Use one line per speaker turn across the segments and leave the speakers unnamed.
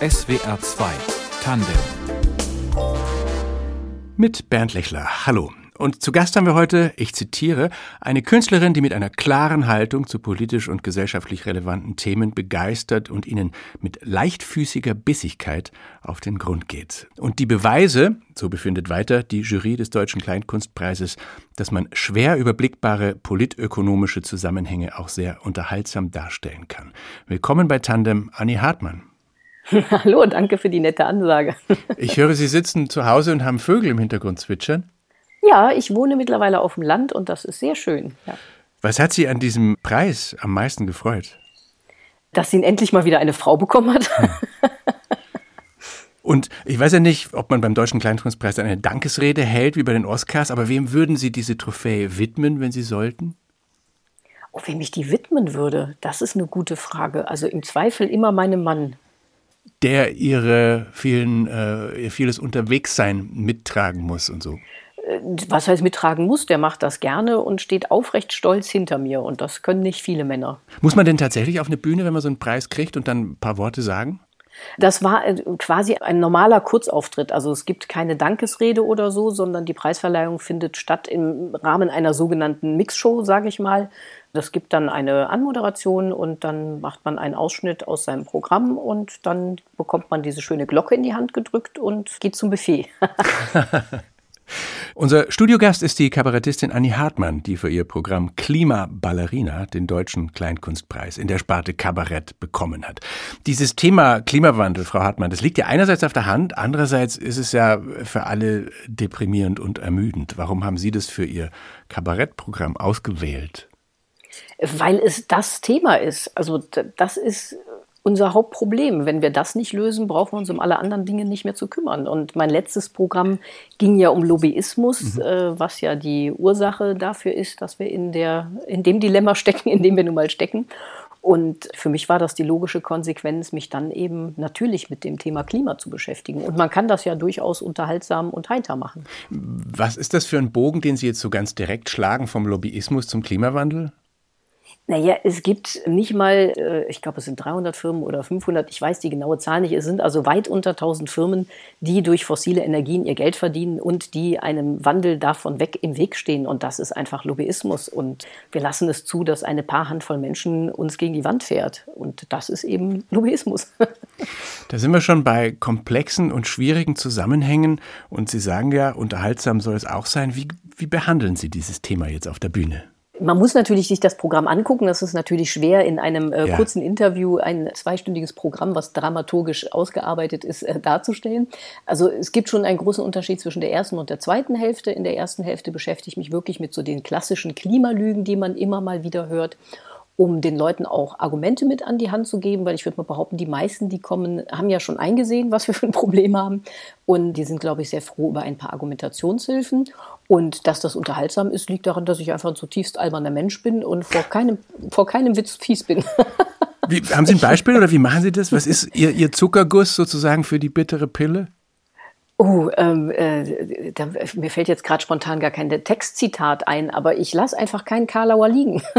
SWR 2 Tandem
mit Bernd Lechler. Hallo. Und zu Gast haben wir heute, ich zitiere, eine Künstlerin, die mit einer klaren Haltung zu politisch und gesellschaftlich relevanten Themen begeistert und ihnen mit leichtfüßiger Bissigkeit auf den Grund geht. Und die Beweise, so befindet weiter die Jury des Deutschen Kleinkunstpreises, dass man schwer überblickbare politökonomische Zusammenhänge auch sehr unterhaltsam darstellen kann. Willkommen bei Tandem, Anni Hartmann.
Hallo, danke für die nette Ansage.
Ich höre, Sie sitzen zu Hause und haben Vögel im Hintergrund zwitschern.
Ja, ich wohne mittlerweile auf dem Land und das ist sehr schön. Ja.
Was hat Sie an diesem Preis am meisten gefreut?
Dass ihn endlich mal wieder eine Frau bekommen hat. Hm.
Und ich weiß ja nicht, ob man beim Deutschen Kleinkunstpreis eine Dankesrede hält wie bei den Oscars, aber wem würden Sie diese Trophäe widmen, wenn Sie sollten?
Oh, wem ich die widmen würde, das ist eine gute Frage. Also im Zweifel immer meinem Mann.
Der ihre vielen, äh, ihr vieles Unterwegssein mittragen muss und so
was heißt mittragen muss, der macht das gerne und steht aufrecht stolz hinter mir. Und das können nicht viele Männer.
Muss man denn tatsächlich auf eine Bühne, wenn man so einen Preis kriegt und dann ein paar Worte sagen?
Das war äh, quasi ein normaler Kurzauftritt. Also es gibt keine Dankesrede oder so, sondern die Preisverleihung findet statt im Rahmen einer sogenannten Mixshow, sage ich mal. Das gibt dann eine Anmoderation und dann macht man einen Ausschnitt aus seinem Programm und dann bekommt man diese schöne Glocke in die Hand gedrückt und geht zum Buffet.
Unser Studiogast ist die Kabarettistin Annie Hartmann, die für ihr Programm Klimaballerina den Deutschen Kleinkunstpreis in der Sparte Kabarett bekommen hat. Dieses Thema Klimawandel, Frau Hartmann, das liegt ja einerseits auf der Hand, andererseits ist es ja für alle deprimierend und ermüdend. Warum haben Sie das für Ihr Kabarettprogramm ausgewählt?
Weil es das Thema ist. Also das ist unser Hauptproblem. Wenn wir das nicht lösen, brauchen wir uns um alle anderen Dinge nicht mehr zu kümmern. Und mein letztes Programm ging ja um Lobbyismus, mhm. äh, was ja die Ursache dafür ist, dass wir in, der, in dem Dilemma stecken, in dem wir nun mal stecken. Und für mich war das die logische Konsequenz, mich dann eben natürlich mit dem Thema Klima zu beschäftigen. Und man kann das ja durchaus unterhaltsam und heiter machen.
Was ist das für ein Bogen, den Sie jetzt so ganz direkt schlagen vom Lobbyismus zum Klimawandel?
Naja, es gibt nicht mal, äh, ich glaube, es sind 300 Firmen oder 500, ich weiß die genaue Zahl nicht. Es sind also weit unter 1000 Firmen, die durch fossile Energien ihr Geld verdienen und die einem Wandel davon weg im Weg stehen. Und das ist einfach Lobbyismus. Und wir lassen es zu, dass eine paar Handvoll Menschen uns gegen die Wand fährt. Und das ist eben Lobbyismus.
Da sind wir schon bei komplexen und schwierigen Zusammenhängen. Und Sie sagen ja, unterhaltsam soll es auch sein. Wie, wie behandeln Sie dieses Thema jetzt auf der Bühne?
Man muss natürlich sich das Programm angucken. Das ist natürlich schwer, in einem äh, ja. kurzen Interview ein zweistündiges Programm, was dramaturgisch ausgearbeitet ist, äh, darzustellen. Also es gibt schon einen großen Unterschied zwischen der ersten und der zweiten Hälfte. In der ersten Hälfte beschäftige ich mich wirklich mit so den klassischen Klimalügen, die man immer mal wieder hört um den Leuten auch Argumente mit an die Hand zu geben, weil ich würde mal behaupten, die meisten, die kommen, haben ja schon eingesehen, was wir für ein Problem haben. Und die sind, glaube ich, sehr froh über ein paar Argumentationshilfen. Und dass das unterhaltsam ist, liegt daran, dass ich einfach ein zutiefst alberner Mensch bin und vor keinem, vor keinem Witz fies bin.
Wie, haben Sie ein Beispiel oder wie machen Sie das? Was ist Ihr, Ihr Zuckerguss sozusagen für die bittere Pille?
Oh, ähm, äh, da, mir fällt jetzt gerade spontan gar kein Textzitat ein, aber ich lasse einfach keinen Karlauer liegen.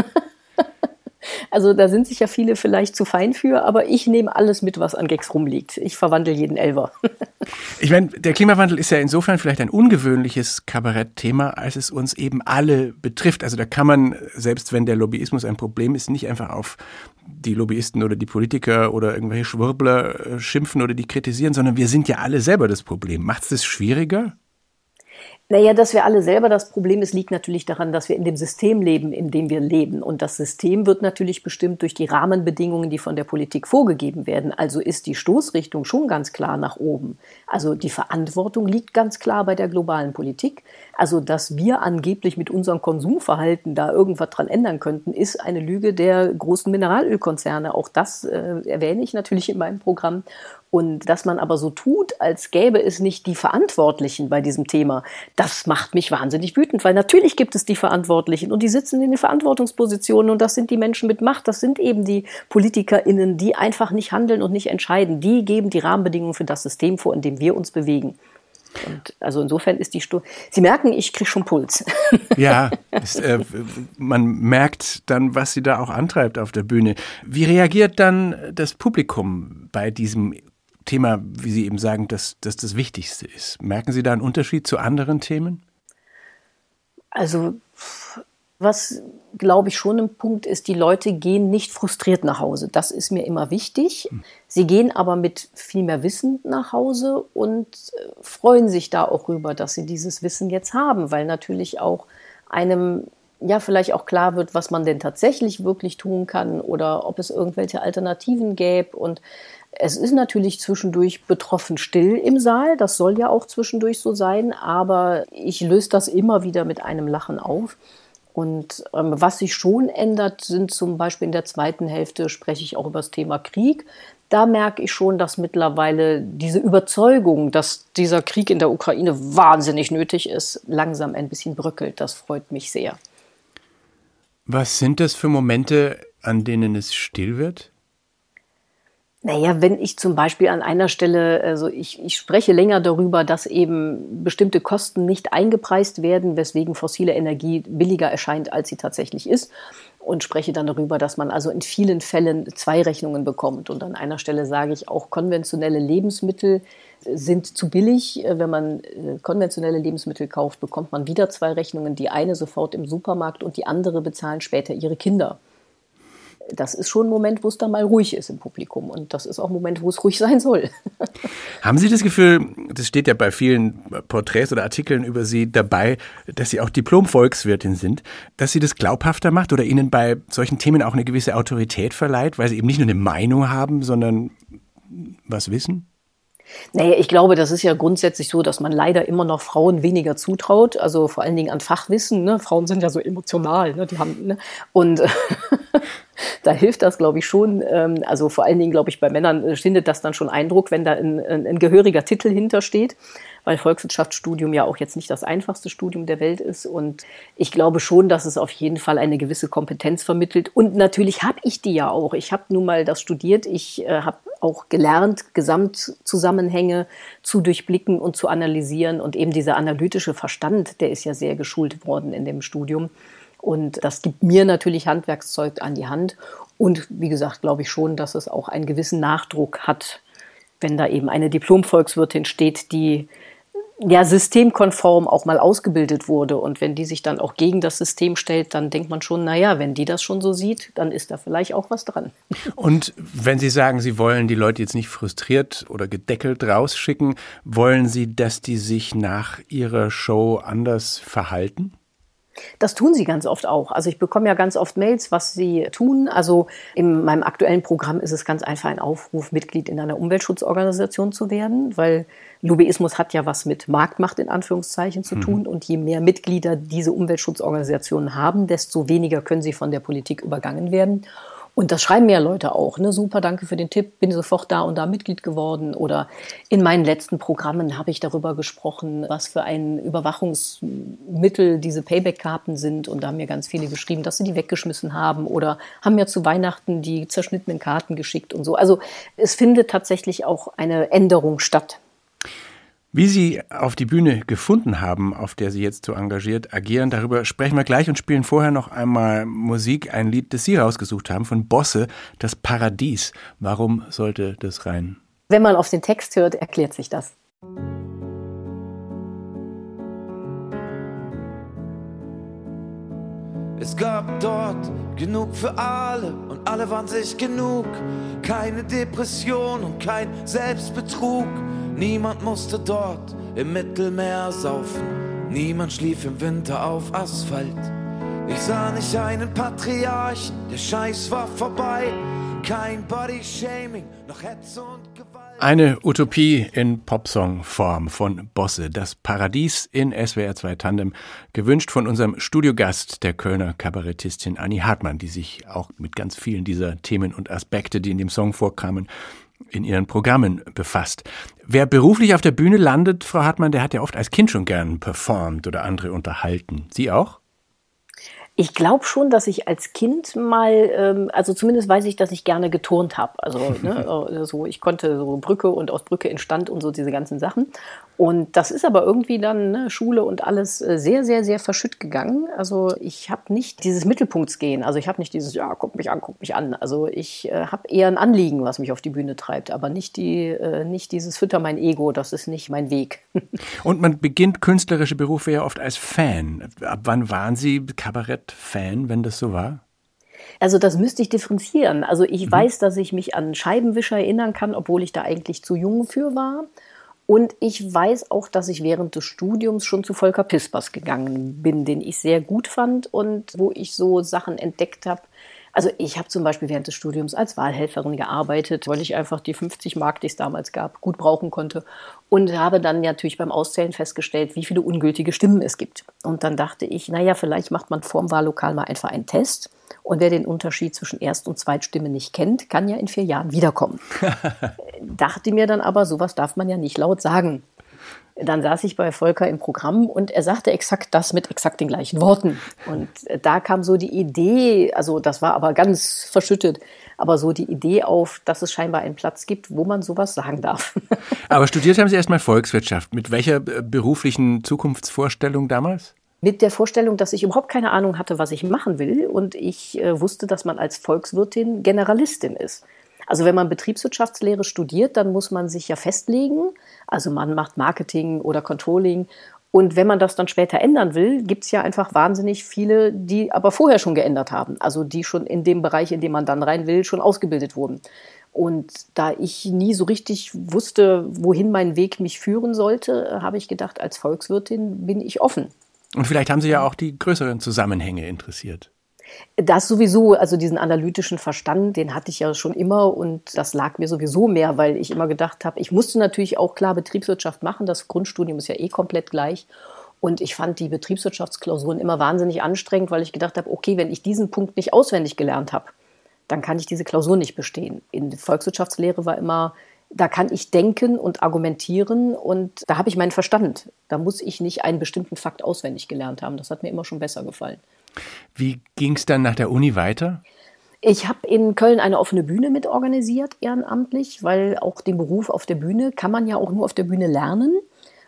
Also da sind sich ja viele vielleicht zu fein für, aber ich nehme alles mit, was an Gags rumliegt. Ich verwandle jeden Elver.
ich meine, der Klimawandel ist ja insofern vielleicht ein ungewöhnliches Kabarettthema, als es uns eben alle betrifft. Also da kann man, selbst wenn der Lobbyismus ein Problem ist, nicht einfach auf die Lobbyisten oder die Politiker oder irgendwelche Schwurbler äh, schimpfen oder die kritisieren, sondern wir sind ja alle selber das Problem. Macht es das schwieriger?
Naja, dass wir alle selber das Problem ist, liegt natürlich daran, dass wir in dem System leben, in dem wir leben. Und das System wird natürlich bestimmt durch die Rahmenbedingungen, die von der Politik vorgegeben werden. Also ist die Stoßrichtung schon ganz klar nach oben. Also die Verantwortung liegt ganz klar bei der globalen Politik. Also, dass wir angeblich mit unserem Konsumverhalten da irgendwas dran ändern könnten, ist eine Lüge der großen Mineralölkonzerne. Auch das äh, erwähne ich natürlich in meinem Programm. Und dass man aber so tut, als gäbe es nicht die Verantwortlichen bei diesem Thema, das macht mich wahnsinnig wütend, weil natürlich gibt es die Verantwortlichen und die sitzen in den Verantwortungspositionen und das sind die Menschen mit Macht, das sind eben die PolitikerInnen, die einfach nicht handeln und nicht entscheiden. Die geben die Rahmenbedingungen für das System vor, in dem wir uns bewegen. Und also insofern ist die Stunde. Sie merken, ich kriege schon Puls.
Ja, es, äh, man merkt dann, was sie da auch antreibt auf der Bühne. Wie reagiert dann das Publikum bei diesem Thema, wie Sie eben sagen, dass das das Wichtigste ist? Merken Sie da einen Unterschied zu anderen Themen?
Also was, glaube ich, schon ein Punkt ist, die Leute gehen nicht frustriert nach Hause. Das ist mir immer wichtig. Sie gehen aber mit viel mehr Wissen nach Hause und äh, freuen sich da auch rüber, dass sie dieses Wissen jetzt haben, weil natürlich auch einem ja vielleicht auch klar wird, was man denn tatsächlich wirklich tun kann oder ob es irgendwelche Alternativen gäbe. Und es ist natürlich zwischendurch betroffen still im Saal. Das soll ja auch zwischendurch so sein. Aber ich löse das immer wieder mit einem Lachen auf. Und ähm, was sich schon ändert, sind zum Beispiel in der zweiten Hälfte spreche ich auch über das Thema Krieg. Da merke ich schon, dass mittlerweile diese Überzeugung, dass dieser Krieg in der Ukraine wahnsinnig nötig ist, langsam ein bisschen bröckelt. Das freut mich sehr.
Was sind das für Momente, an denen es still wird?
Naja, wenn ich zum Beispiel an einer Stelle, also ich, ich spreche länger darüber, dass eben bestimmte Kosten nicht eingepreist werden, weswegen fossile Energie billiger erscheint, als sie tatsächlich ist. Und spreche dann darüber, dass man also in vielen Fällen zwei Rechnungen bekommt. Und an einer Stelle sage ich auch, konventionelle Lebensmittel sind zu billig. Wenn man äh, konventionelle Lebensmittel kauft, bekommt man wieder zwei Rechnungen. Die eine sofort im Supermarkt und die andere bezahlen später ihre Kinder das ist schon ein Moment, wo es dann mal ruhig ist im Publikum. Und das ist auch ein Moment, wo es ruhig sein soll.
Haben Sie das Gefühl, das steht ja bei vielen Porträts oder Artikeln über Sie dabei, dass Sie auch Diplom-Volkswirtin sind, dass Sie das glaubhafter macht oder Ihnen bei solchen Themen auch eine gewisse Autorität verleiht, weil Sie eben nicht nur eine Meinung haben, sondern was wissen?
Naja, ich glaube, das ist ja grundsätzlich so, dass man leider immer noch Frauen weniger zutraut, also vor allen Dingen an Fachwissen. Ne? Frauen sind ja so emotional, ne? die haben ne? und da hilft das, glaube ich, schon. Ähm, also vor allen Dingen, glaube ich, bei Männern äh, findet das dann schon Eindruck, wenn da ein, ein, ein gehöriger Titel hintersteht weil Volkswirtschaftsstudium ja auch jetzt nicht das einfachste Studium der Welt ist. Und ich glaube schon, dass es auf jeden Fall eine gewisse Kompetenz vermittelt. Und natürlich habe ich die ja auch. Ich habe nun mal das studiert. Ich äh, habe auch gelernt, Gesamtzusammenhänge zu durchblicken und zu analysieren. Und eben dieser analytische Verstand, der ist ja sehr geschult worden in dem Studium. Und das gibt mir natürlich Handwerkszeug an die Hand. Und wie gesagt, glaube ich schon, dass es auch einen gewissen Nachdruck hat, wenn da eben eine Diplom-Volkswirtin steht, die ja systemkonform auch mal ausgebildet wurde. Und wenn die sich dann auch gegen das System stellt, dann denkt man schon, naja, wenn die das schon so sieht, dann ist da vielleicht auch was dran.
Und wenn Sie sagen, Sie wollen die Leute jetzt nicht frustriert oder gedeckelt rausschicken, wollen Sie, dass die sich nach ihrer Show anders verhalten?
Das tun sie ganz oft auch. Also ich bekomme ja ganz oft Mails, was sie tun. Also in meinem aktuellen Programm ist es ganz einfach ein Aufruf, Mitglied in einer Umweltschutzorganisation zu werden, weil Lobbyismus hat ja was mit Marktmacht in Anführungszeichen zu tun. Mhm. Und je mehr Mitglieder diese Umweltschutzorganisationen haben, desto weniger können sie von der Politik übergangen werden. Und das schreiben mir Leute auch. Ne? Super, danke für den Tipp, bin sofort da und da Mitglied geworden. Oder in meinen letzten Programmen habe ich darüber gesprochen, was für ein Überwachungsmittel diese Payback-Karten sind. Und da haben mir ganz viele geschrieben, dass sie die weggeschmissen haben oder haben mir zu Weihnachten die zerschnittenen Karten geschickt und so. Also es findet tatsächlich auch eine Änderung statt.
Wie Sie auf die Bühne gefunden haben, auf der Sie jetzt so engagiert agieren, darüber sprechen wir gleich und spielen vorher noch einmal Musik, ein Lied, das Sie rausgesucht haben, von Bosse, das Paradies. Warum sollte das rein?
Wenn man auf den Text hört, erklärt sich das.
Es gab dort genug für alle und alle waren sich genug. Keine Depression und kein Selbstbetrug. Niemand musste dort im Mittelmeer saufen. Niemand schlief im Winter auf Asphalt. Ich sah nicht einen Patriarchen, der Scheiß war vorbei. Kein Body-Shaming, noch Hetze und Gewalt.
Eine Utopie in Popsong-Form von Bosse. Das Paradies in SWR 2 Tandem. Gewünscht von unserem Studiogast, der Kölner Kabarettistin Annie Hartmann, die sich auch mit ganz vielen dieser Themen und Aspekte, die in dem Song vorkamen, in ihren Programmen befasst. Wer beruflich auf der Bühne landet, Frau Hartmann, der hat ja oft als Kind schon gern performt oder andere unterhalten. Sie auch?
Ich glaube schon, dass ich als Kind mal, ähm, also zumindest weiß ich, dass ich gerne geturnt habe. Also ne, äh, so, ich konnte so Brücke und aus Brücke entstand und so diese ganzen Sachen. Und das ist aber irgendwie dann ne, Schule und alles äh, sehr, sehr, sehr verschütt gegangen. Also ich habe nicht dieses Mittelpunktsgehen. Also ich habe nicht dieses, ja, guck mich an, guck mich an. Also ich äh, habe eher ein Anliegen, was mich auf die Bühne treibt, aber nicht, die, äh, nicht dieses Fütter mein Ego. Das ist nicht mein Weg.
und man beginnt künstlerische Berufe ja oft als Fan. Ab wann waren Sie Kabarett-Fan, wenn das so war?
Also das müsste ich differenzieren. Also ich mhm. weiß, dass ich mich an Scheibenwischer erinnern kann, obwohl ich da eigentlich zu jung für war. Und ich weiß auch, dass ich während des Studiums schon zu Volker Pispers gegangen bin, den ich sehr gut fand und wo ich so Sachen entdeckt habe. Also ich habe zum Beispiel während des Studiums als Wahlhelferin gearbeitet, weil ich einfach die 50 Mark, die es damals gab, gut brauchen konnte. Und habe dann natürlich beim Auszählen festgestellt, wie viele ungültige Stimmen es gibt. Und dann dachte ich, naja, vielleicht macht man vorm Wahllokal mal einfach einen Test und wer den Unterschied zwischen Erst- und Zweitstimme nicht kennt, kann ja in vier Jahren wiederkommen. Dachte mir dann aber, sowas darf man ja nicht laut sagen. Dann saß ich bei Volker im Programm und er sagte exakt das mit exakt den gleichen Worten. Und da kam so die Idee, also das war aber ganz verschüttet, aber so die Idee auf, dass es scheinbar einen Platz gibt, wo man sowas sagen darf.
Aber studiert haben Sie erstmal Volkswirtschaft. Mit welcher äh, beruflichen Zukunftsvorstellung damals?
mit der Vorstellung, dass ich überhaupt keine Ahnung hatte, was ich machen will. Und ich äh, wusste, dass man als Volkswirtin Generalistin ist. Also wenn man Betriebswirtschaftslehre studiert, dann muss man sich ja festlegen. Also man macht Marketing oder Controlling. Und wenn man das dann später ändern will, gibt es ja einfach wahnsinnig viele, die aber vorher schon geändert haben. Also die schon in dem Bereich, in dem man dann rein will, schon ausgebildet wurden. Und da ich nie so richtig wusste, wohin mein Weg mich führen sollte, habe ich gedacht, als Volkswirtin bin ich offen.
Und vielleicht haben Sie ja auch die größeren Zusammenhänge interessiert.
Das sowieso, also diesen analytischen Verstand, den hatte ich ja schon immer und das lag mir sowieso mehr, weil ich immer gedacht habe, ich musste natürlich auch klar Betriebswirtschaft machen. Das Grundstudium ist ja eh komplett gleich. Und ich fand die Betriebswirtschaftsklausuren immer wahnsinnig anstrengend, weil ich gedacht habe, okay, wenn ich diesen Punkt nicht auswendig gelernt habe, dann kann ich diese Klausur nicht bestehen. In der Volkswirtschaftslehre war immer, da kann ich denken und argumentieren und da habe ich meinen Verstand. Da muss ich nicht einen bestimmten Fakt auswendig gelernt haben. Das hat mir immer schon besser gefallen.
Wie ging es dann nach der Uni weiter?
Ich habe in Köln eine offene Bühne mit organisiert, ehrenamtlich, weil auch den Beruf auf der Bühne kann man ja auch nur auf der Bühne lernen.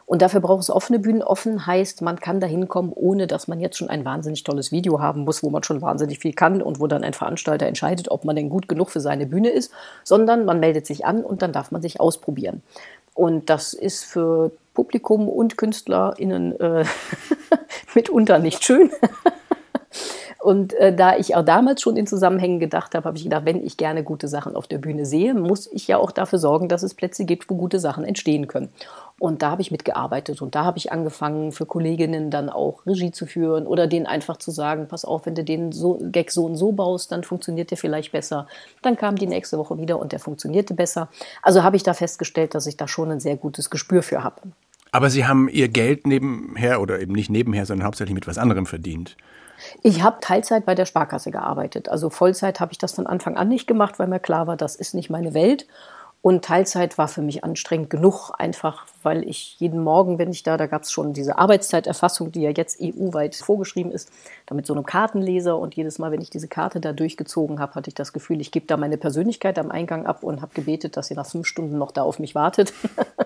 Und dafür braucht es offene Bühnen. Offen heißt, man kann da hinkommen, ohne dass man jetzt schon ein wahnsinnig tolles Video haben muss, wo man schon wahnsinnig viel kann und wo dann ein Veranstalter entscheidet, ob man denn gut genug für seine Bühne ist, sondern man meldet sich an und dann darf man sich ausprobieren. Und das ist für Publikum und KünstlerInnen äh, mitunter nicht schön. Und äh, da ich auch damals schon in Zusammenhängen gedacht habe, habe ich gedacht, wenn ich gerne gute Sachen auf der Bühne sehe, muss ich ja auch dafür sorgen, dass es Plätze gibt, wo gute Sachen entstehen können. Und da habe ich mitgearbeitet und da habe ich angefangen, für Kolleginnen dann auch Regie zu führen oder denen einfach zu sagen, pass auf, wenn du den so, Gag so und so baust, dann funktioniert der vielleicht besser. Dann kam die nächste Woche wieder und der funktionierte besser. Also habe ich da festgestellt, dass ich da schon ein sehr gutes Gespür für habe.
Aber Sie haben Ihr Geld nebenher oder eben nicht nebenher, sondern hauptsächlich mit was anderem verdient.
Ich habe Teilzeit bei der Sparkasse gearbeitet. Also Vollzeit habe ich das von Anfang an nicht gemacht, weil mir klar war, das ist nicht meine Welt. Und Teilzeit war für mich anstrengend genug, einfach weil ich jeden Morgen, wenn ich da, da gab es schon diese Arbeitszeiterfassung, die ja jetzt EU-weit vorgeschrieben ist, da mit so einem Kartenleser. Und jedes Mal, wenn ich diese Karte da durchgezogen habe, hatte ich das Gefühl, ich gebe da meine Persönlichkeit am Eingang ab und habe gebetet, dass sie nach fünf Stunden noch da auf mich wartet.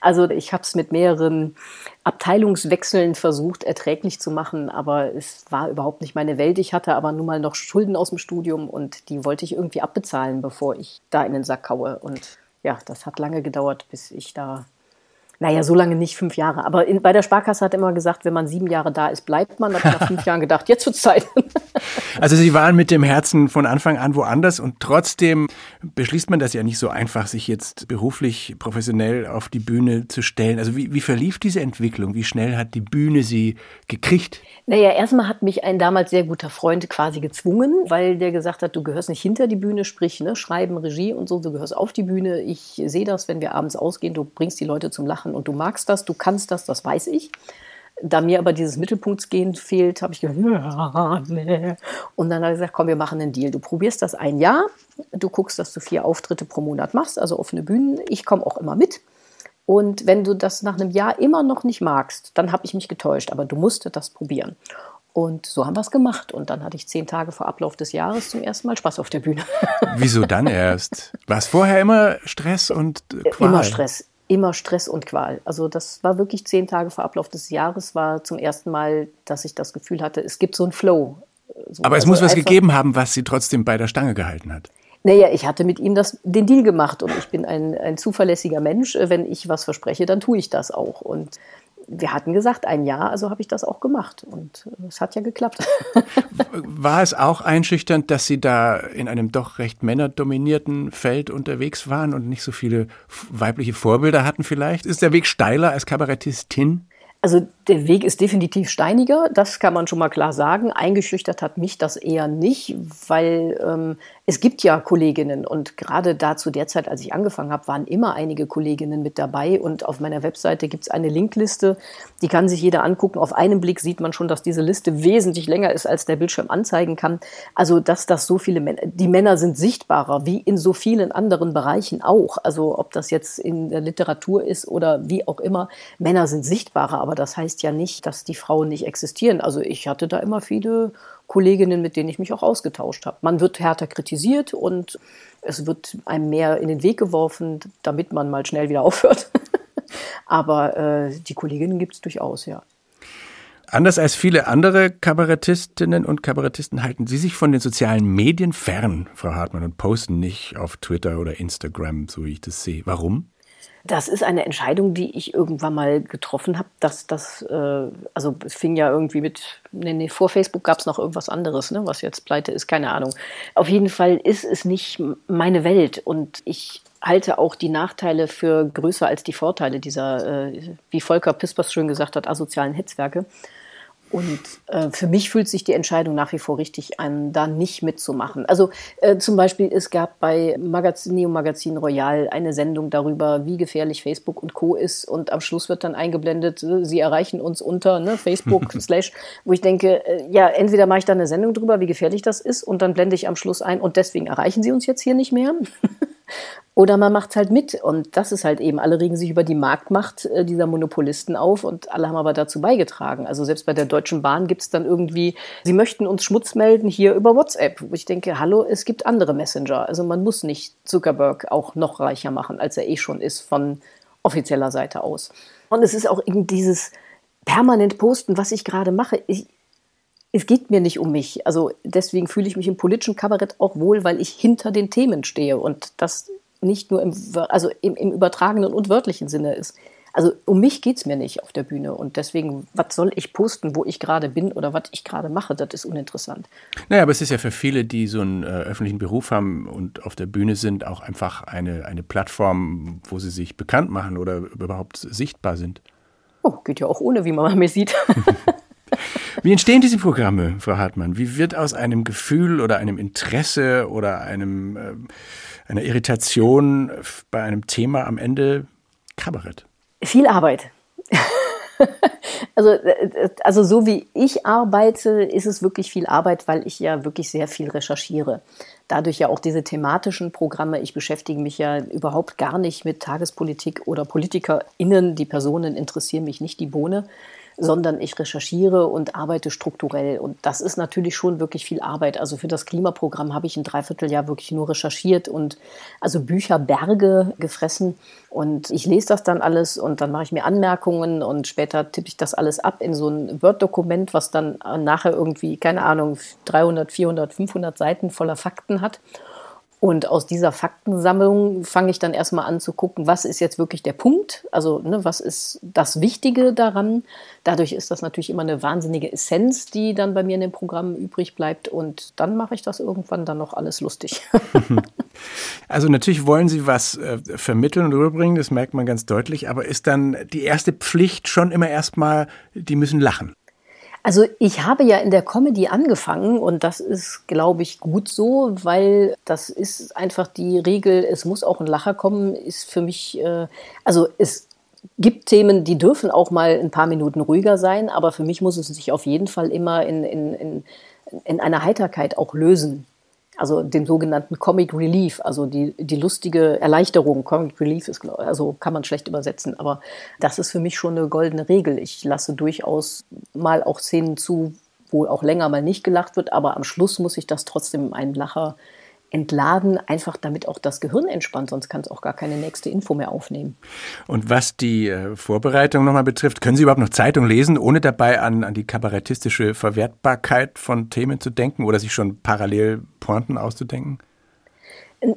also ich habe es mit mehreren Abteilungswechseln versucht, erträglich zu machen, aber es war überhaupt nicht meine Welt. Ich hatte aber nun mal noch Schulden aus dem Studium und die wollte ich irgendwie abbezahlen, bevor ich da in den Sack kaue. Und ja, das hat lange gedauert, bis ich da naja, so lange nicht, fünf Jahre. Aber in, bei der Sparkasse hat immer gesagt, wenn man sieben Jahre da ist, bleibt man. Da habe ich nach fünf Jahren gedacht, jetzt wird Zeit.
also Sie waren mit dem Herzen von Anfang an woanders und trotzdem beschließt man das ja nicht so einfach, sich jetzt beruflich, professionell auf die Bühne zu stellen. Also wie, wie verlief diese Entwicklung? Wie schnell hat die Bühne Sie gekriegt?
Naja, erstmal hat mich ein damals sehr guter Freund quasi gezwungen, weil der gesagt hat, du gehörst nicht hinter die Bühne, sprich ne, Schreiben, Regie und so, du gehörst auf die Bühne. Ich sehe das, wenn wir abends ausgehen, du bringst die Leute zum Lachen und du magst das, du kannst das, das weiß ich. Da mir aber dieses Mittelpunktsgehen fehlt, habe ich gesagt, nee. und dann hat er gesagt, komm, wir machen einen Deal. Du probierst das ein Jahr, du guckst, dass du vier Auftritte pro Monat machst, also offene Bühnen. Ich komme auch immer mit. Und wenn du das nach einem Jahr immer noch nicht magst, dann habe ich mich getäuscht, aber du musst das probieren. Und so haben wir es gemacht. Und dann hatte ich zehn Tage vor Ablauf des Jahres zum ersten Mal Spaß auf der Bühne.
Wieso dann erst? War es vorher immer Stress und
Qual? Immer Stress, immer Stress und Qual. Also das war wirklich zehn Tage vor Ablauf des Jahres, war zum ersten Mal, dass ich das Gefühl hatte, es gibt so einen Flow.
So, Aber es also muss was gegeben haben, was sie trotzdem bei der Stange gehalten hat.
Naja, ich hatte mit ihm das, den Deal gemacht und ich bin ein, ein zuverlässiger Mensch. Wenn ich was verspreche, dann tue ich das auch. Und wir hatten gesagt, ein Jahr, also habe ich das auch gemacht. Und äh, es hat ja geklappt.
War es auch einschüchternd, dass Sie da in einem doch recht männerdominierten Feld unterwegs waren und nicht so viele weibliche Vorbilder hatten vielleicht? Ist der Weg steiler als Kabarettistin?
Also der Weg ist definitiv steiniger, das kann man schon mal klar sagen. Eingeschüchtert hat mich das eher nicht, weil ähm, es gibt ja Kolleginnen und gerade da zu der Zeit, als ich angefangen habe, waren immer einige Kolleginnen mit dabei und auf meiner Webseite gibt es eine Linkliste, die kann sich jeder angucken. Auf einen Blick sieht man schon, dass diese Liste wesentlich länger ist, als der Bildschirm anzeigen kann. Also dass das so viele Männer, die Männer sind sichtbarer, wie in so vielen anderen Bereichen auch. Also ob das jetzt in der Literatur ist oder wie auch immer, Männer sind sichtbarer, aber das heißt ja nicht, dass die Frauen nicht existieren. Also ich hatte da immer viele Kolleginnen, mit denen ich mich auch ausgetauscht habe. Man wird härter kritisiert und es wird einem mehr in den Weg geworfen, damit man mal schnell wieder aufhört. Aber äh, die Kolleginnen gibt es durchaus, ja.
Anders als viele andere Kabarettistinnen und Kabarettisten halten Sie sich von den sozialen Medien fern, Frau Hartmann, und posten nicht auf Twitter oder Instagram, so wie ich das sehe. Warum?
Das ist eine Entscheidung, die ich irgendwann mal getroffen habe, dass das, äh, also es fing ja irgendwie mit, nee, nee vor Facebook gab es noch irgendwas anderes, ne, was jetzt pleite ist, keine Ahnung. Auf jeden Fall ist es nicht meine Welt und ich halte auch die Nachteile für größer als die Vorteile dieser, äh, wie Volker Pispers schön gesagt hat, asozialen Hetzwerke. Und äh, für mich fühlt sich die Entscheidung nach wie vor richtig an, da nicht mitzumachen. Also äh, zum Beispiel, es gab bei Magazin, Neo Magazin Royal eine Sendung darüber, wie gefährlich Facebook und Co. ist. Und am Schluss wird dann eingeblendet, äh, sie erreichen uns unter ne, Facebook slash, wo ich denke, äh, ja, entweder mache ich da eine Sendung drüber, wie gefährlich das ist, und dann blende ich am Schluss ein und deswegen erreichen sie uns jetzt hier nicht mehr. Oder man macht es halt mit. Und das ist halt eben, alle regen sich über die Marktmacht äh, dieser Monopolisten auf und alle haben aber dazu beigetragen. Also selbst bei der Deutschen Bahn gibt es dann irgendwie, sie möchten uns Schmutz melden hier über WhatsApp. Wo ich denke, hallo, es gibt andere Messenger. Also man muss nicht Zuckerberg auch noch reicher machen, als er eh schon ist von offizieller Seite aus. Und es ist auch eben dieses permanent Posten, was ich gerade mache. Ich, es geht mir nicht um mich. Also deswegen fühle ich mich im politischen Kabarett auch wohl, weil ich hinter den Themen stehe und das nicht nur im, also im, im übertragenen und wörtlichen Sinne ist. Also um mich geht es mir nicht auf der Bühne und deswegen, was soll ich posten, wo ich gerade bin oder was ich gerade mache, das ist uninteressant.
Naja, aber es ist ja für viele, die so einen äh, öffentlichen Beruf haben und auf der Bühne sind, auch einfach eine, eine Plattform, wo sie sich bekannt machen oder überhaupt sichtbar sind.
Oh, geht ja auch ohne, wie man mir sieht.
Wie entstehen diese Programme, Frau Hartmann? Wie wird aus einem Gefühl oder einem Interesse oder einem, äh, einer Irritation bei einem Thema am Ende Kabarett?
Viel Arbeit. also, äh, also so wie ich arbeite, ist es wirklich viel Arbeit, weil ich ja wirklich sehr viel recherchiere. Dadurch ja auch diese thematischen Programme. Ich beschäftige mich ja überhaupt gar nicht mit Tagespolitik oder PolitikerInnen. Die Personen interessieren mich nicht die Bohne sondern ich recherchiere und arbeite strukturell. Und das ist natürlich schon wirklich viel Arbeit. Also für das Klimaprogramm habe ich ein Dreivierteljahr wirklich nur recherchiert und also Bücherberge gefressen. Und ich lese das dann alles und dann mache ich mir Anmerkungen und später tippe ich das alles ab in so ein Word-Dokument, was dann nachher irgendwie, keine Ahnung, 300, 400, 500 Seiten voller Fakten hat. Und aus dieser Faktensammlung fange ich dann erstmal an zu gucken, was ist jetzt wirklich der Punkt? Also, ne, was ist das Wichtige daran? Dadurch ist das natürlich immer eine wahnsinnige Essenz, die dann bei mir in dem Programm übrig bleibt. Und dann mache ich das irgendwann dann noch alles lustig.
Also natürlich wollen Sie was äh, vermitteln und rüberbringen, das merkt man ganz deutlich. Aber ist dann die erste Pflicht schon immer erstmal, die müssen lachen?
Also ich habe ja in der Comedy angefangen und das ist, glaube ich, gut so, weil das ist einfach die Regel, es muss auch ein Lacher kommen, ist für mich, äh, also es gibt Themen, die dürfen auch mal ein paar Minuten ruhiger sein, aber für mich muss es sich auf jeden Fall immer in, in, in, in einer Heiterkeit auch lösen also den sogenannten Comic Relief, also die, die lustige Erleichterung. Comic Relief ist, also kann man schlecht übersetzen, aber das ist für mich schon eine goldene Regel. Ich lasse durchaus mal auch Szenen zu, wo auch länger mal nicht gelacht wird, aber am Schluss muss ich das trotzdem einen Lacher entladen, einfach damit auch das Gehirn entspannt, sonst kann es auch gar keine nächste Info mehr aufnehmen.
Und was die äh, Vorbereitung nochmal betrifft, können Sie überhaupt noch Zeitung lesen, ohne dabei an, an die kabarettistische Verwertbarkeit von Themen zu denken oder sich schon parallel Pointen auszudenken?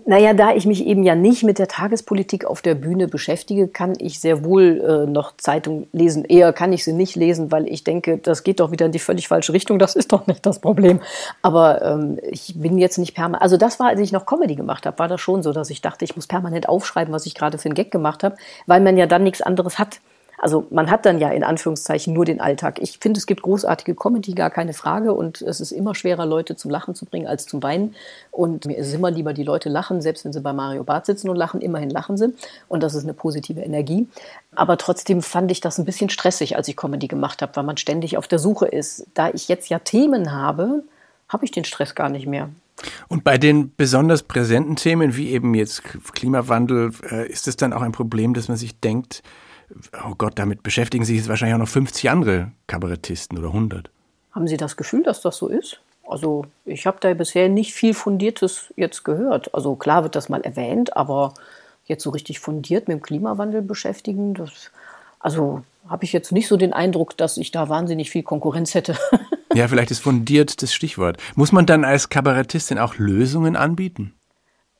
Naja, da ich mich eben ja nicht mit der Tagespolitik auf der Bühne beschäftige, kann ich sehr wohl äh, noch Zeitung lesen. Eher kann ich sie nicht lesen, weil ich denke, das geht doch wieder in die völlig falsche Richtung. Das ist doch nicht das Problem. Aber ähm, ich bin jetzt nicht permanent. Also das war, als ich noch Comedy gemacht habe, war das schon so, dass ich dachte, ich muss permanent aufschreiben, was ich gerade für einen Gag gemacht habe, weil man ja dann nichts anderes hat. Also man hat dann ja in Anführungszeichen nur den Alltag. Ich finde, es gibt großartige Comedy, gar keine Frage. Und es ist immer schwerer, Leute zum Lachen zu bringen als zum Weinen. Und mir ist immer lieber, die Leute lachen, selbst wenn sie bei Mario Barth sitzen und lachen, immerhin lachen sie. Und das ist eine positive Energie. Aber trotzdem fand ich das ein bisschen stressig, als ich Comedy gemacht habe, weil man ständig auf der Suche ist. Da ich jetzt ja Themen habe, habe ich den Stress gar nicht mehr.
Und bei den besonders präsenten Themen, wie eben jetzt Klimawandel, äh, ist es dann auch ein Problem, dass man sich denkt, oh Gott, damit beschäftigen sich jetzt wahrscheinlich auch noch 50 andere Kabarettisten oder 100.
Haben Sie das Gefühl, dass das so ist? Also ich habe da bisher nicht viel Fundiertes jetzt gehört. Also klar wird das mal erwähnt, aber jetzt so richtig fundiert mit dem Klimawandel beschäftigen, das, also habe ich jetzt nicht so den Eindruck, dass ich da wahnsinnig viel Konkurrenz hätte.
ja, vielleicht ist fundiert das Stichwort. Muss man dann als Kabarettistin auch Lösungen anbieten?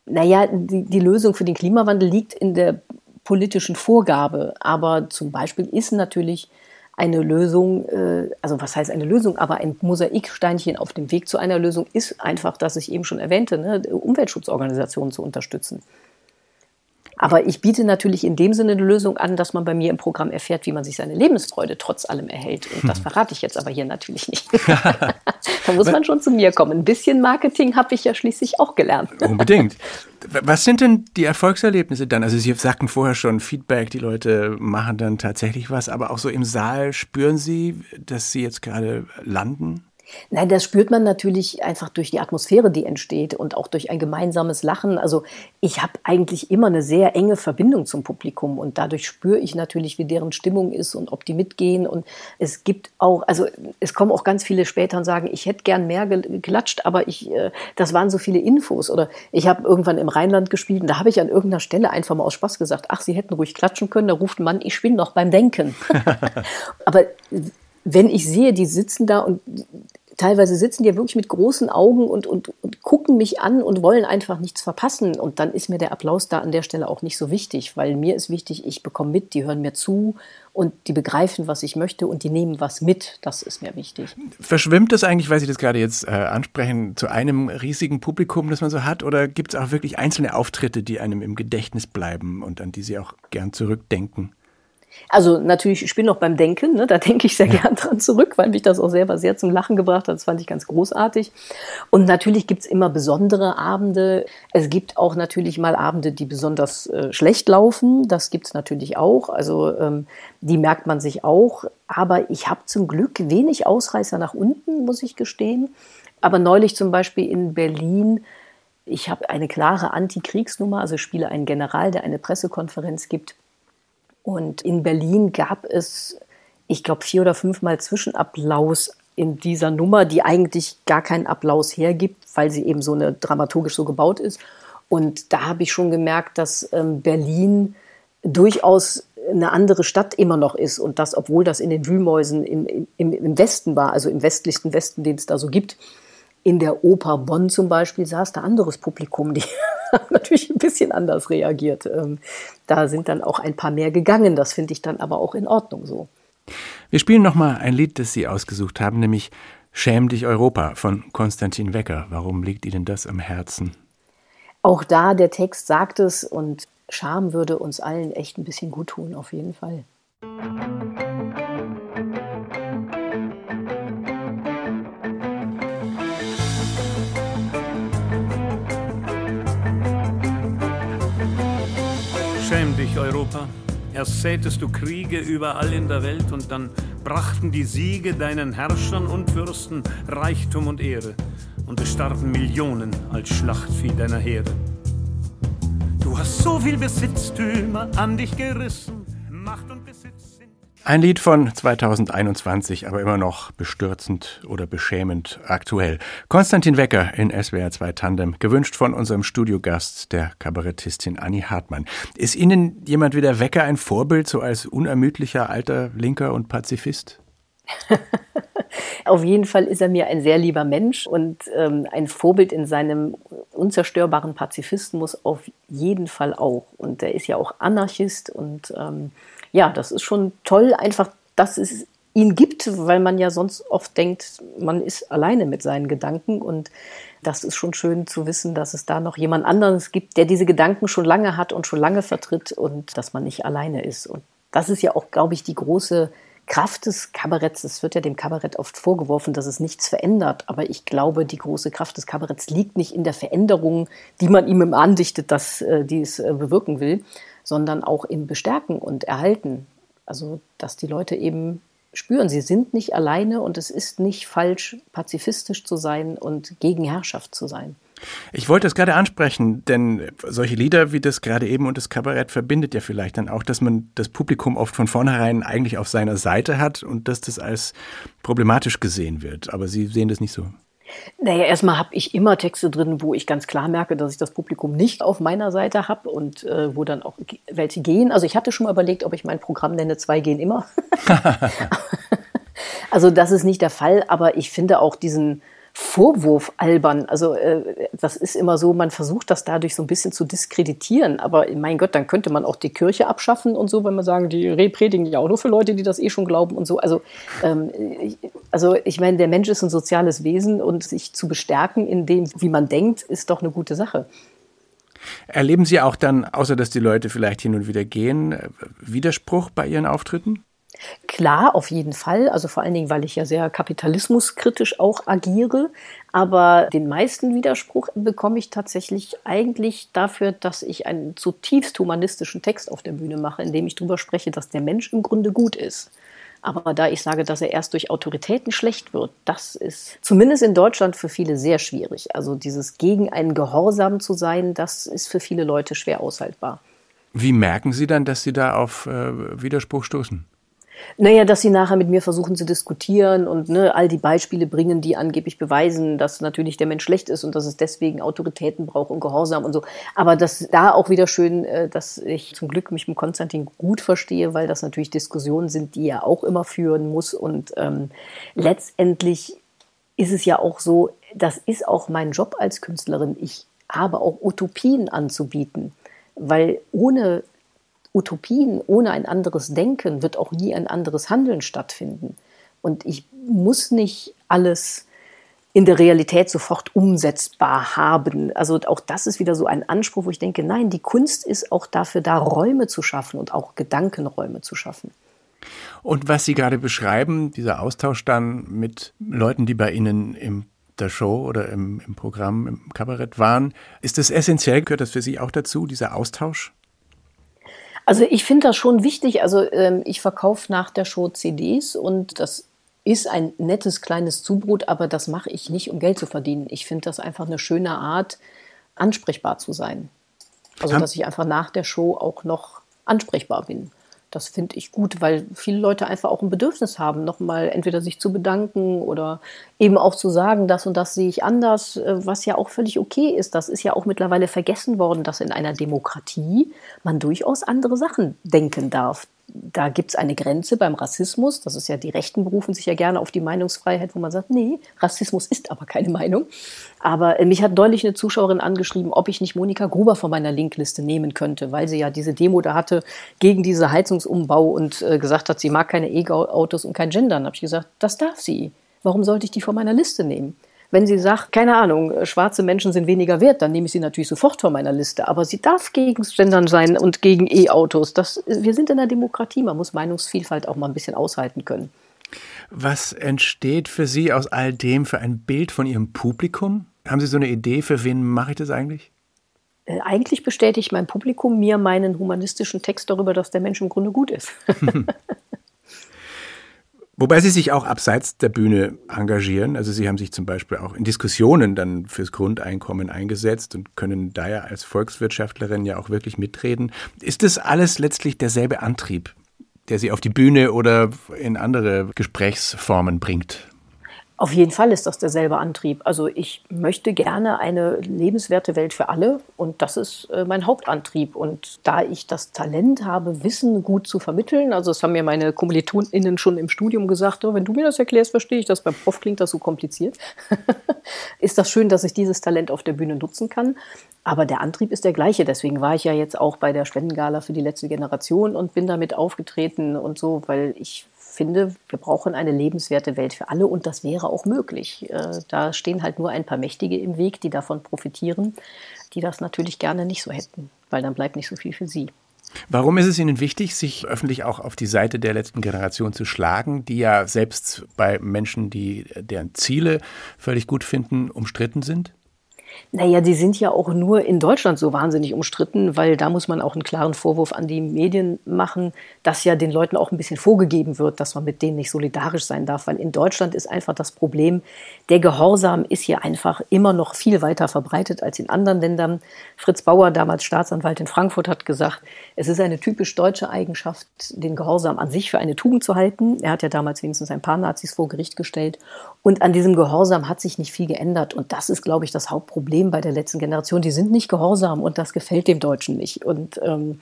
Naja, die, die Lösung für den Klimawandel liegt in der politischen Vorgabe. Aber zum Beispiel ist natürlich eine Lösung, äh, also was heißt eine Lösung, aber ein Mosaiksteinchen auf dem Weg zu einer Lösung ist einfach, dass ich eben schon erwähnte, ne, Umweltschutzorganisationen zu unterstützen. Aber ich biete natürlich in dem Sinne eine Lösung an, dass man bei mir im Programm erfährt, wie man sich seine Lebensfreude trotz allem erhält. Und das verrate ich jetzt aber hier natürlich nicht. da muss man schon zu mir kommen. Ein bisschen Marketing habe ich ja schließlich auch gelernt.
Unbedingt. Was sind denn die Erfolgserlebnisse dann? Also Sie sagten vorher schon Feedback, die Leute machen dann tatsächlich was, aber auch so im Saal spüren Sie, dass Sie jetzt gerade landen?
Nein, das spürt man natürlich einfach durch die Atmosphäre, die entsteht und auch durch ein gemeinsames Lachen. Also ich habe eigentlich immer eine sehr enge Verbindung zum Publikum und dadurch spüre ich natürlich, wie deren Stimmung ist und ob die mitgehen. Und es gibt auch, also es kommen auch ganz viele später und sagen, ich hätte gern mehr geklatscht, aber ich, äh, das waren so viele Infos. Oder ich habe irgendwann im Rheinland gespielt und da habe ich an irgendeiner Stelle einfach mal aus Spaß gesagt, ach, Sie hätten ruhig klatschen können. Da ruft ein Mann, ich bin noch beim Denken. aber wenn ich sehe, die sitzen da und teilweise sitzen die ja wirklich mit großen Augen und, und, und gucken mich an und wollen einfach nichts verpassen. Und dann ist mir der Applaus da an der Stelle auch nicht so wichtig, weil mir ist wichtig, ich bekomme mit, die hören mir zu und die begreifen, was ich möchte und die nehmen was mit. Das ist mir wichtig.
Verschwimmt das eigentlich, weil Sie das gerade jetzt äh, ansprechen, zu einem riesigen Publikum, das man so hat? Oder gibt es auch wirklich einzelne Auftritte, die einem im Gedächtnis bleiben und an die Sie auch gern zurückdenken?
Also natürlich, ich bin noch beim Denken, ne? da denke ich sehr gern dran zurück, weil mich das auch selber sehr zum Lachen gebracht hat. Das fand ich ganz großartig. Und natürlich gibt's immer besondere Abende. Es gibt auch natürlich mal Abende, die besonders äh, schlecht laufen. Das gibt's natürlich auch. Also ähm, die merkt man sich auch. Aber ich habe zum Glück wenig Ausreißer nach unten, muss ich gestehen. Aber neulich zum Beispiel in Berlin ich habe eine klare Antikriegsnummer, also spiele einen General, der eine Pressekonferenz gibt und in Berlin gab es, ich glaube, vier oder fünfmal Zwischenapplaus in dieser Nummer, die eigentlich gar keinen Applaus hergibt, weil sie eben so eine dramaturgisch so gebaut ist. Und da habe ich schon gemerkt, dass ähm, Berlin durchaus eine andere Stadt immer noch ist und das, obwohl das in den Wühlmäusen im, im, im Westen war, also im westlichsten Westen, den es da so gibt. In der Oper Bonn zum Beispiel saß da anderes Publikum, die natürlich ein bisschen anders reagiert. Ähm, da sind dann auch ein paar mehr gegangen. Das finde ich dann aber auch in Ordnung so.
Wir spielen nochmal ein Lied, das Sie ausgesucht haben, nämlich Schäm dich Europa von Konstantin Wecker. Warum liegt Ihnen das am Herzen?
Auch da, der Text sagt es und Scham würde uns allen echt ein bisschen gut tun, auf jeden Fall.
Schäm Europa. Erst sätest du Kriege überall in der Welt und dann brachten die Siege deinen Herrschern und Fürsten Reichtum und Ehre. Und es starben Millionen als Schlachtvieh deiner Heere. Du hast so viel Besitztümer an dich gerissen,
Ein Lied von 2021, aber immer noch bestürzend oder beschämend aktuell. Konstantin Wecker in SWR 2 Tandem, gewünscht von unserem Studiogast, der Kabarettistin Annie Hartmann. Ist Ihnen jemand wie der Wecker ein Vorbild, so als unermüdlicher alter Linker und Pazifist?
Auf jeden Fall ist er mir ein sehr lieber Mensch und ähm, ein Vorbild in seinem unzerstörbaren Pazifismus auf jeden Fall auch. Und er ist ja auch Anarchist und ähm, ja, das ist schon toll, einfach, dass es ihn gibt, weil man ja sonst oft denkt, man ist alleine mit seinen Gedanken und das ist schon schön zu wissen, dass es da noch jemand anderes gibt, der diese Gedanken schon lange hat und schon lange vertritt und dass man nicht alleine ist. Und das ist ja auch, glaube ich, die große Kraft des Kabaretts. Es wird ja dem Kabarett oft vorgeworfen, dass es nichts verändert. Aber ich glaube, die große Kraft des Kabaretts liegt nicht in der Veränderung, die man ihm andichtet, dass äh, dies äh, bewirken will, sondern auch im Bestärken und Erhalten. Also, dass die Leute eben spüren, sie sind nicht alleine und es ist nicht falsch, pazifistisch zu sein und gegen Herrschaft zu sein.
Ich wollte es gerade ansprechen, denn solche Lieder wie das gerade eben und das Kabarett verbindet ja vielleicht dann auch, dass man das Publikum oft von vornherein eigentlich auf seiner Seite hat und dass das als problematisch gesehen wird. Aber Sie sehen das nicht so.
Naja, erstmal habe ich immer Texte drin, wo ich ganz klar merke, dass ich das Publikum nicht auf meiner Seite habe und äh, wo dann auch welche gehen. Also ich hatte schon mal überlegt, ob ich mein Programm nenne, zwei gehen immer. also das ist nicht der Fall, aber ich finde auch diesen Vorwurf albern. Also äh, das ist immer so, man versucht das dadurch so ein bisschen zu diskreditieren. Aber mein Gott, dann könnte man auch die Kirche abschaffen und so, wenn man sagen, die predigen ja auch nur für Leute, die das eh schon glauben und so. Also, ähm, ich, also ich meine, der Mensch ist ein soziales Wesen und sich zu bestärken in dem, wie man denkt, ist doch eine gute Sache.
Erleben Sie auch dann, außer dass die Leute vielleicht hin und wieder gehen, Widerspruch bei Ihren Auftritten?
Klar, auf jeden Fall. Also vor allen Dingen, weil ich ja sehr kapitalismuskritisch auch agiere. Aber den meisten Widerspruch bekomme ich tatsächlich eigentlich dafür, dass ich einen zutiefst humanistischen Text auf der Bühne mache, in dem ich darüber spreche, dass der Mensch im Grunde gut ist. Aber da ich sage, dass er erst durch Autoritäten schlecht wird, das ist zumindest in Deutschland für viele sehr schwierig. Also dieses gegen einen Gehorsam zu sein, das ist für viele Leute schwer aushaltbar.
Wie merken Sie dann, dass Sie da auf äh, Widerspruch stoßen?
Naja, dass sie nachher mit mir versuchen zu diskutieren und ne, all die Beispiele bringen, die angeblich beweisen, dass natürlich der Mensch schlecht ist und dass es deswegen Autoritäten braucht und Gehorsam und so. Aber das da auch wieder schön, äh, dass ich zum Glück mich mit Konstantin gut verstehe, weil das natürlich Diskussionen sind, die er auch immer führen muss. Und ähm, letztendlich ist es ja auch so, das ist auch mein Job als Künstlerin. Ich habe auch Utopien anzubieten, weil ohne Utopien, ohne ein anderes Denken wird auch nie ein anderes Handeln stattfinden. Und ich muss nicht alles in der Realität sofort umsetzbar haben. Also auch das ist wieder so ein Anspruch, wo ich denke, nein, die Kunst ist auch dafür da, Räume zu schaffen und auch Gedankenräume zu schaffen.
Und was Sie gerade beschreiben, dieser Austausch dann mit Leuten, die bei Ihnen im der Show oder im, im Programm, im Kabarett waren, ist das essentiell? Gehört das für Sie auch dazu, dieser Austausch?
Also ich finde das schon wichtig. Also ähm, ich verkaufe nach der Show CDs und das ist ein nettes kleines Zubrot, aber das mache ich nicht, um Geld zu verdienen. Ich finde das einfach eine schöne Art, ansprechbar zu sein. Also dass ich einfach nach der Show auch noch ansprechbar bin. Das finde ich gut, weil viele Leute einfach auch ein Bedürfnis haben, nochmal entweder sich zu bedanken oder eben auch zu sagen, das und das sehe ich anders, äh, was ja auch völlig okay ist. Das ist ja auch mittlerweile vergessen worden, dass in einer Demokratie man durchaus andere Sachen denken darf da gibt es eine Grenze beim Rassismus. Das ist ja, die Rechten berufen sich ja gerne auf die Meinungsfreiheit, wo man sagt, nee, Rassismus ist aber keine Meinung. Aber äh, mich hat neulich eine Zuschauerin angeschrieben, ob ich nicht Monika Gruber von meiner Linkliste nehmen könnte, weil sie ja diese Demo da hatte gegen diese Heizungsumbau und äh, gesagt hat, sie mag keine E-Autos und kein Gendern. Da habe ich gesagt, das darf sie. Warum sollte ich die von meiner Liste nehmen? Wenn sie sagt, keine Ahnung, äh, schwarze Menschen sind weniger wert, dann nehme ich sie natürlich sofort von meiner Liste. Aber sie darf gegen Gendern sein und gegen E-Autos. wir sind in der Demokratie. Man muss Meinungsvielfalt auch mal ein bisschen aushalten können.
Was entsteht für Sie aus all dem für ein Bild von Ihrem Publikum? Haben Sie so eine Idee, für wen mache ich das eigentlich?
Äh, eigentlich bestätigt mein Publikum mir meinen humanistischen Text darüber, dass der Mensch im Grunde gut ist.
Wobei Sie sich auch abseits der Bühne engagieren. Also Sie haben sich zum Beispiel auch in Diskussionen dann fürs Grundeinkommen eingesetzt und können daher als Volkswirtschaftlerin ja auch wirklich mitreden. Ist das alles letztlich derselbe Antrieb, der Sie auf die Bühne oder in andere Gesprächsformen bringt?
Auf jeden Fall ist das derselbe Antrieb. Also ich möchte gerne eine lebenswerte Welt für alle und das ist äh, mein Hauptantrieb. Und da ich das Talent habe, Wissen gut zu vermitteln, also das haben mir meine KommilitonInnen schon im Studium gesagt, oh, wenn du mir das erklärst, verstehe ich das. Beim Prof klingt das so kompliziert. ist das schön, dass ich dieses Talent auf der Bühne nutzen kann. Aber der Antrieb ist der gleiche. Deswegen war ich ja jetzt auch bei der Spendengala für die letzte Generation und bin damit aufgetreten und so, weil ich finde, wir brauchen eine lebenswerte Welt für alle und das wäre auch möglich. Äh, da stehen halt nur ein paar Mächtige im Weg, die davon profitieren, die das natürlich gerne nicht so hätten, weil dann bleibt nicht so viel für sie.
Warum ist es Ihnen wichtig, sich öffentlich auch auf die Seite der letzten Generation zu schlagen, die ja selbst bei Menschen, die deren Ziele völlig gut finden, umstritten sind?
Naja, die sind ja auch nur in Deutschland so wahnsinnig umstritten, weil da muss man auch einen klaren Vorwurf an die Medien machen, dass ja den Leuten auch ein bisschen vorgegeben wird, dass man mit denen nicht solidarisch sein darf. Weil in Deutschland ist einfach das Problem, der Gehorsam ist hier einfach immer noch viel weiter verbreitet als in anderen Ländern. Fritz Bauer, damals Staatsanwalt in Frankfurt, hat gesagt, es ist eine typisch deutsche Eigenschaft, den Gehorsam an sich für eine Tugend zu halten. Er hat ja damals wenigstens ein paar Nazis vor Gericht gestellt. Und an diesem Gehorsam hat sich nicht viel geändert. Und das ist, glaube ich, das Hauptproblem bei der letzten Generation. Die sind nicht gehorsam und das gefällt dem Deutschen nicht. Und ähm,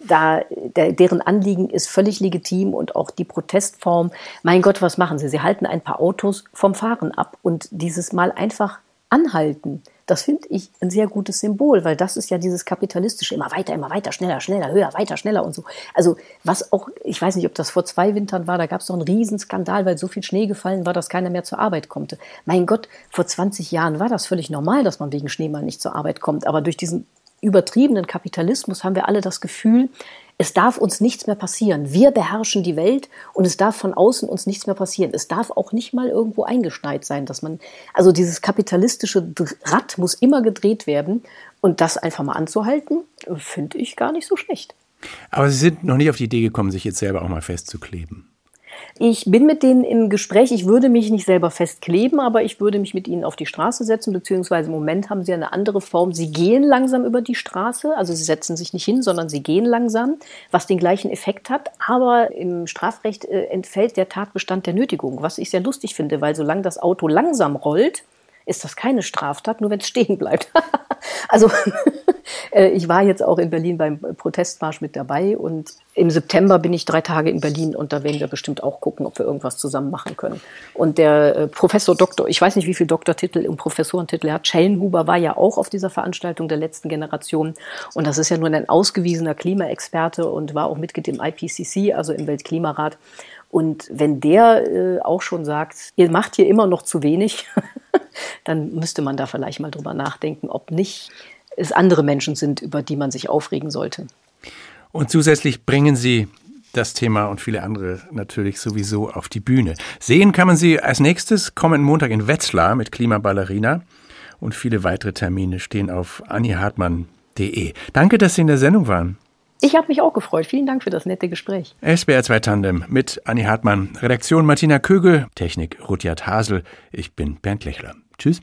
da, der, deren Anliegen ist völlig legitim und auch die Protestform. Mein Gott, was machen sie? Sie halten ein paar Autos vom Fahren ab und dieses Mal einfach anhalten. Das finde ich ein sehr gutes Symbol, weil das ist ja dieses kapitalistische, immer weiter, immer weiter, schneller, schneller, höher, weiter, schneller und so. Also was auch, ich weiß nicht, ob das vor zwei Wintern war, da gab es noch einen Riesenskandal, weil so viel Schnee gefallen war, dass keiner mehr zur Arbeit konnte. Mein Gott, vor 20 Jahren war das völlig normal, dass man wegen Schneemann nicht zur Arbeit kommt. Aber durch diesen übertriebenen Kapitalismus haben wir alle das Gefühl, es darf uns nichts mehr passieren. Wir beherrschen die Welt und es darf von außen uns nichts mehr passieren. Es darf auch nicht mal irgendwo eingeschneit sein, dass man, also dieses kapitalistische Rad muss immer gedreht werden und das einfach mal anzuhalten, finde ich gar nicht so schlecht.
Aber Sie sind noch nicht auf die Idee gekommen, sich jetzt selber auch mal festzukleben.
Ich bin mit denen im Gespräch. Ich würde mich nicht selber festkleben, aber ich würde mich mit ihnen auf die Straße setzen, beziehungsweise im Moment haben sie eine andere Form. Sie gehen langsam über die Straße, also sie setzen sich nicht hin, sondern sie gehen langsam, was den gleichen Effekt hat. Aber im Strafrecht äh, entfällt der Tatbestand der Nötigung, was ich sehr lustig finde, weil solange das Auto langsam rollt, ist das keine Straftat, nur wenn es stehen bleibt. also ich war jetzt auch in Berlin beim Protestmarsch mit dabei und im September bin ich drei Tage in Berlin und da werden wir bestimmt auch gucken, ob wir irgendwas zusammen machen können. Und der äh, Professor Doktor, ich weiß nicht, wie viel Doktortitel und Professorentitel er hat, Schellenhuber war ja auch auf dieser Veranstaltung der letzten Generation und das ist ja nur ein ausgewiesener Klimaexperte und war auch Mitglied im IPCC, also im Weltklimarat. Und wenn der äh, auch schon sagt, ihr macht hier immer noch zu wenig, dann müsste man da vielleicht mal drüber nachdenken, ob nicht es andere Menschen sind, über die man sich aufregen sollte.
Und zusätzlich bringen Sie das Thema und viele andere natürlich sowieso auf die Bühne. Sehen kann man Sie als nächstes kommenden Montag in Wetzlar mit Klimaballerina und viele weitere Termine stehen auf annihartmann.de. Danke, dass Sie in der Sendung waren.
Ich habe mich auch gefreut. Vielen Dank für das nette Gespräch.
SBR 2 Tandem mit Anni Hartmann, Redaktion Martina Kögel, Technik Rutjard Hasel. Ich bin Bernd Lechler. Tschüss.